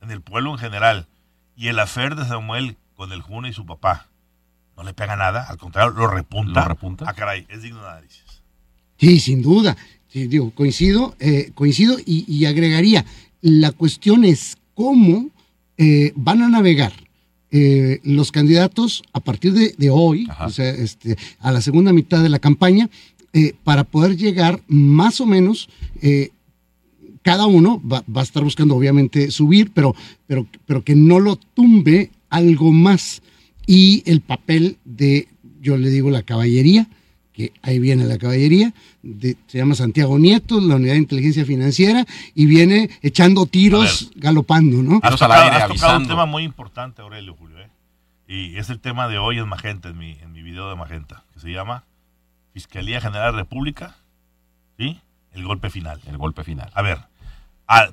en el pueblo en general. Y el affair de Samuel con el June y su papá no le pega nada, al contrario, lo repunta. ¿Lo repunta? Ah, caray, es digno de análisis. Sí, sin duda. Sí, digo, coincido, eh, coincido y, y agregaría, la cuestión es cómo eh, van a navegar eh, los candidatos a partir de, de hoy, Ajá. o sea, este, a la segunda mitad de la campaña, eh, para poder llegar más o menos, eh, cada uno va, va a estar buscando obviamente subir, pero, pero, pero que no lo tumbe algo más. Y el papel de, yo le digo, la caballería, que ahí viene la caballería, de- se llama Santiago Nieto, la unidad de inteligencia financiera, y viene echando tiros, galopando, ¿no? Has tocado, aire, has tocado un tema muy importante, Aurelio Julio, ¿eh? y es el tema de hoy en Magenta, en mi, en mi video de Magenta, que se llama Fiscalía General de la República, ¿sí? El golpe final. El golpe final. A ver,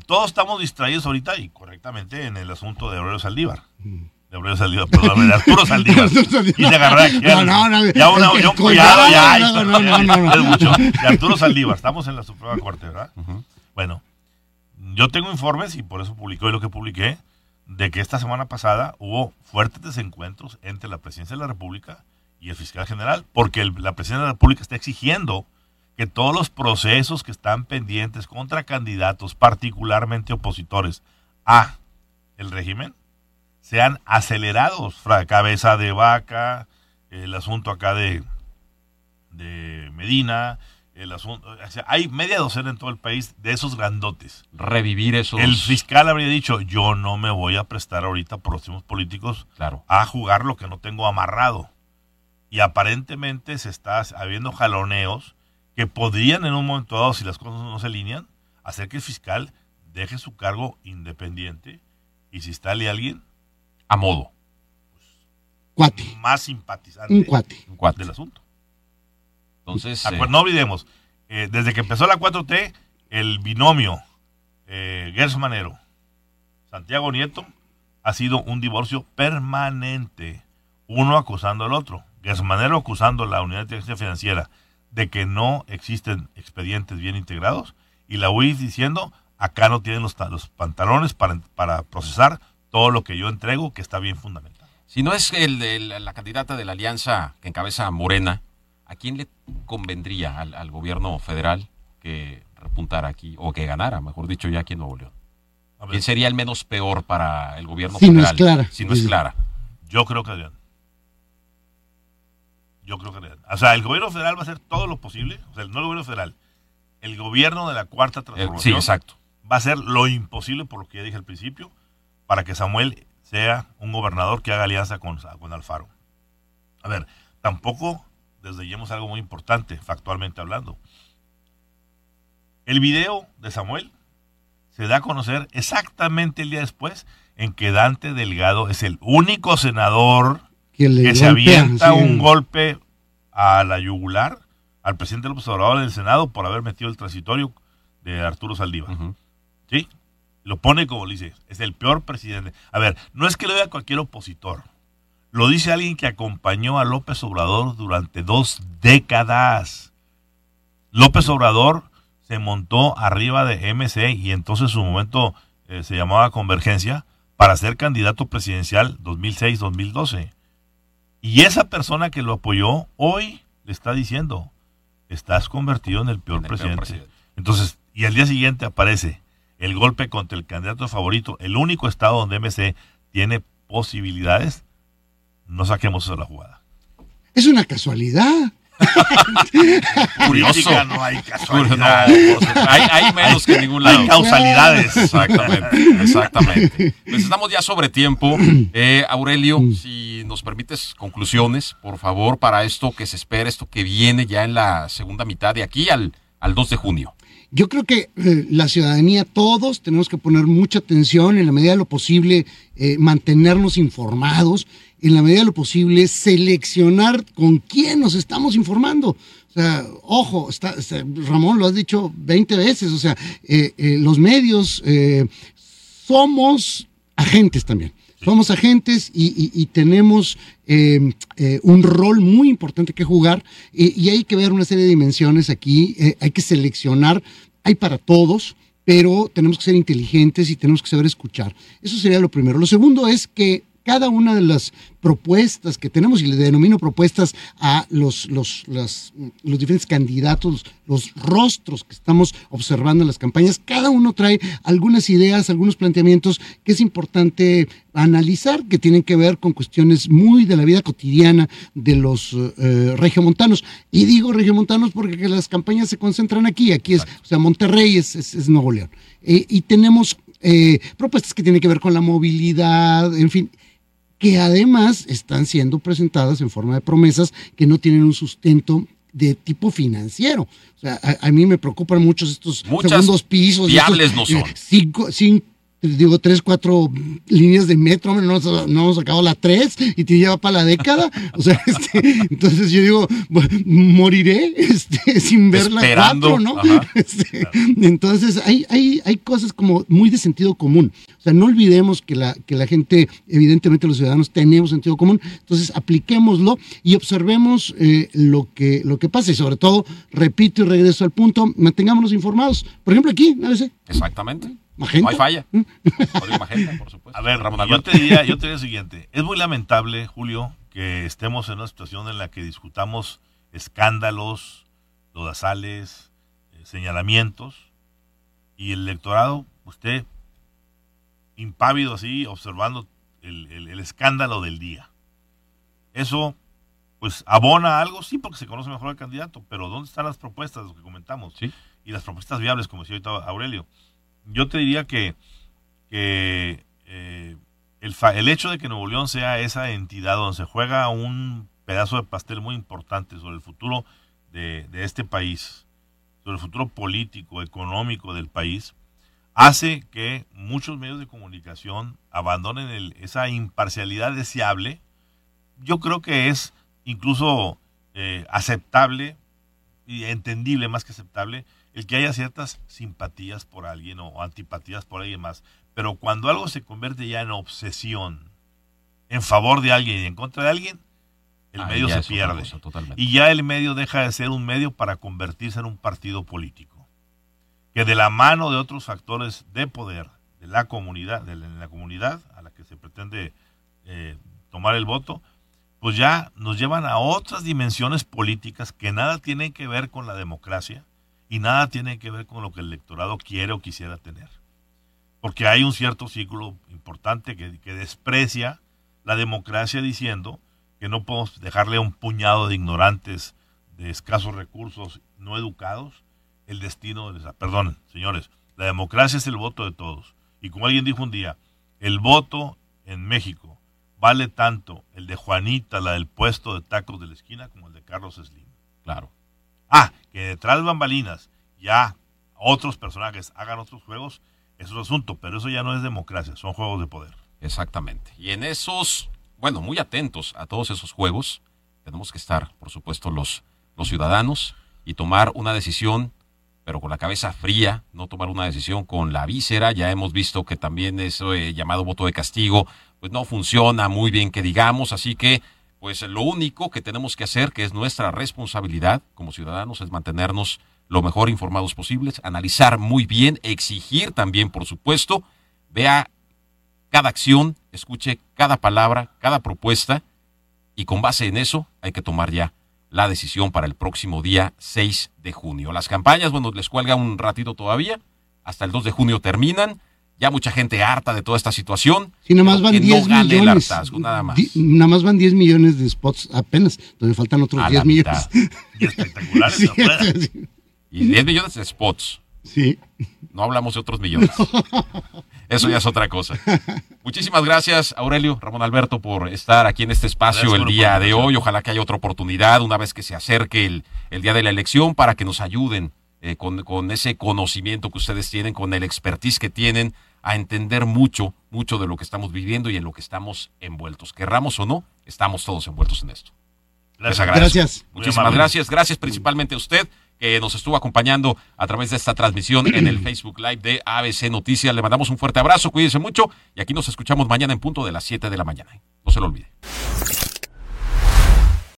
todos estamos distraídos ahorita y correctamente en el asunto de Aurelio Saldívar. De Aurelio Saldívar, perdón, de Arturo Saldívar. y se agarró aquí. No, no, no, Ya una, ya un collado, ya. no, esto- no, no, ya, no, no. es mucho. De Arturo Saldívar. Estamos en la Suprema Corte, ¿verdad? Bueno, yo tengo informes y por eso publiqué hoy lo que publiqué, de que esta semana pasada hubo fuertes desencuentros entre la presidencia de la República y el fiscal general, porque el- la presidencia de la República está exigiendo que todos los procesos que están pendientes contra candidatos, particularmente opositores a el régimen, sean acelerados. Fra- Cabeza de vaca, el asunto acá de, de Medina, el asunto, o sea, hay media docena en todo el país de esos grandotes. Revivir esos. El fiscal habría dicho, yo no me voy a prestar ahorita por los próximos políticos Claro. a jugar lo que no tengo amarrado. Y aparentemente se está habiendo jaloneos que podrían en un momento dado, si las cosas no se alinean, hacer que el fiscal deje su cargo independiente y si está alguien A modo. Cuate, más simpatizante un cuate. Un cuate. del asunto. Entonces. Eh, no olvidemos, eh, desde que empezó la 4T, el binomio eh, Manero, Santiago Nieto, ha sido un divorcio permanente, uno acusando al otro. Gers Manero acusando a la Unidad de Inteligencia Financiera de que no existen expedientes bien integrados y la UIF diciendo, acá no tienen los, ta- los pantalones para, para procesar todo lo que yo entrego que está bien fundamentado. Si no es el, de la candidata de la alianza que encabeza Morena, ¿a quién le convendría al, al gobierno federal que repuntara aquí o que ganara, mejor dicho, ya aquí en Nuevo León? ¿Quién sería el menos peor para el gobierno Si no federal? es Clara. Si no es clara. Yo creo que Adrián. Yo creo que Adrián. O sea, el gobierno federal va a hacer todo lo posible. O sea, no el gobierno federal. El gobierno de la cuarta Eh, sí, transformación exacto. va a hacer lo imposible, por lo que ya dije al principio, para que Samuel sea un gobernador que haga alianza con, con Alfaro. A ver, tampoco desdeñemos algo muy importante, factualmente hablando. El video de Samuel se da a conocer exactamente el día después en que Dante Delgado es el único senador Que, le que se avienta sí. un golpe a la yugular al presidente López Obrador del Senado por haber metido el transitorio de Arturo Saldívar. ¿Sí? Lo pone como le dice, es el peor presidente. A ver, no es que lo diga cualquier opositor. Lo dice alguien que acompañó a López Obrador durante dos décadas. López Obrador se montó arriba de MC y entonces en su momento eh, se llamaba Convergencia para ser candidato presidencial 2006-2012. Y esa persona que lo apoyó hoy le está diciendo, estás convertido en el peor, En el peor presidente. presidente. Entonces, y al día siguiente aparece el golpe contra el candidato favorito, el único estado donde MC tiene posibilidades, no saquemos eso de la jugada. Es una casualidad. Curioso. No hay casualidad. hay, hay menos que ningún lado. hay causalidades. Exactamente, exactamente. Pues estamos ya sobre tiempo. Eh, Aurelio, si nos permites conclusiones, por favor, para esto que se espera, esto que viene ya en la segunda mitad de aquí al, al 2 de junio. Yo creo que eh, la ciudadanía, todos tenemos que poner mucha atención, en la medida de lo posible, eh, mantenernos informados, en la medida de lo posible, seleccionar con quién nos estamos informando. O sea, ojo, está, Ramón lo has dicho 20 veces, o sea, eh, los medios somos agentes también. Somos agentes y, tenemos eh, eh, un rol muy importante que jugar y, y hay que ver una serie de dimensiones aquí, eh, hay que seleccionar, hay para todos, pero tenemos que ser inteligentes y tenemos que saber escuchar. Eso sería lo primero. Lo segundo es que cada una de las propuestas que tenemos, y le denomino propuestas a los, los, las- los diferentes candidatos, los rostros que estamos observando en las campañas, cada uno trae algunas ideas, algunos planteamientos que es importante analizar, que tienen que ver con cuestiones muy de la vida cotidiana de los eh, regiomontanos. Y digo regiomontanos porque las campañas se concentran aquí, aquí es, o sea, Monterrey es, es- es Nuevo León. Eh, y tenemos eh, propuestas que tienen que ver con la movilidad, en fin, que además están siendo presentadas en forma de promesas que no tienen un sustento de tipo financiero. O sea, a, a mí me preocupan mucho estos Muchas segundos pisos. viables estos, no son. eh, cinco, cinco digo, tres, cuatro líneas de metro, no, no hemos sacado la tres y te lleva para la década. O sea, este, entonces yo digo, moriré este, sin ver la cuatro, ¿no? Este, entonces hay, hay, hay cosas como muy de sentido común. O sea, no olvidemos que la, que la gente, evidentemente los ciudadanos tenemos sentido común, entonces apliquémoslo y observemos eh, lo, que, lo que pasa y sobre todo, repito y regreso al punto, mantengámonos informados. Por ejemplo, aquí, sé. Exactamente. Magenta. No hay falla. ¿Mm? por supuesto. A ver, Ramón, yo te diría, yo te diría lo siguiente. Es muy lamentable, Julio, que estemos en una situación en la que discutamos escándalos, lodazales, eh, señalamientos, y el electorado, usted impávido así, observando el, escándalo del día. Eso, pues, abona algo, sí, porque se conoce mejor al candidato, pero ¿dónde están las propuestas, lo que comentamos? Sí. Y las propuestas viables, como decía ahorita Aurelio. Yo te diría que, eh, el, el hecho de que Nuevo León sea esa entidad donde se juega un pedazo de pastel muy importante sobre el futuro de, de este país, sobre el futuro político, económico del país, hace que muchos medios de comunicación abandonen esa imparcialidad deseable. Yo creo que es incluso eh, aceptable y entendible, más que aceptable, el que haya ciertas simpatías por alguien o antipatías por alguien más. Pero cuando algo se convierte ya en obsesión en favor de alguien y en contra de alguien, el medio se pierde. y ya el medio deja de ser un medio para convertirse en un partido político que de la mano de otros factores de poder de la comunidad, de la comunidad a la que se pretende eh, tomar el voto, pues ya nos llevan a otras dimensiones políticas que nada tienen que ver con la democracia y nada tienen que ver con lo que el electorado quiere o quisiera tener. Porque hay un cierto círculo importante que, que desprecia la democracia diciendo que no podemos dejarle a un puñado de ignorantes de escasos recursos no educados el destino de esa. Perdón, señores, la democracia es el voto de todos. Y como alguien dijo un día, el voto en México vale tanto el de Juanita, la del puesto de tacos de la esquina, como el de Carlos Slim. Claro. Ah, que detrás de bambalinas ya otros personajes hagan otros juegos, es otro asunto, pero eso ya no es democracia, son juegos de poder. Exactamente. Y en esos, bueno, muy atentos a todos esos juegos, tenemos que estar, por supuesto, los, los ciudadanos y tomar una decisión pero con la cabeza fría, no tomar una decisión con la víscera. Ya hemos visto que también eso eh, llamado voto de castigo, pues no funciona muy bien que digamos, así que pues lo único que tenemos que hacer, que es nuestra responsabilidad como ciudadanos, es mantenernos lo mejor informados posibles, analizar muy bien, exigir también, por supuesto, vea cada acción, escuche cada palabra, cada propuesta, y con base en eso hay que tomar ya la decisión para el próximo día 6 de junio. Las campañas, bueno, les cuelga un ratito todavía, hasta el 2 de junio terminan. Ya mucha gente harta de toda esta situación. Sí, nada más van 10 millones. nada más. nada más van 10 millones de spots apenas. Todavía faltan otros 10 millones. Y espectaculares. Y 10 millones de spots. Sí. No hablamos de otros millones. Eso ya es otra cosa. Muchísimas gracias, Aurelio, Ramón Alberto, por estar aquí en este espacio el día de hoy. Ojalá que haya otra oportunidad una vez que se acerque el, el día de la elección para que nos ayuden eh, con, con, ese conocimiento que ustedes tienen, con el expertise que tienen, a entender mucho, mucho de lo que estamos viviendo y en lo que estamos envueltos. Querramos o no, estamos todos envueltos en esto. Gracias. gracias. Muchísimas gracias. Gracias principalmente a usted que nos estuvo acompañando a través de esta transmisión en el Facebook Live de ABC Noticias. Le mandamos un fuerte abrazo, cuídense mucho y aquí nos escuchamos mañana en punto de las 7 de la mañana. No se lo olvide.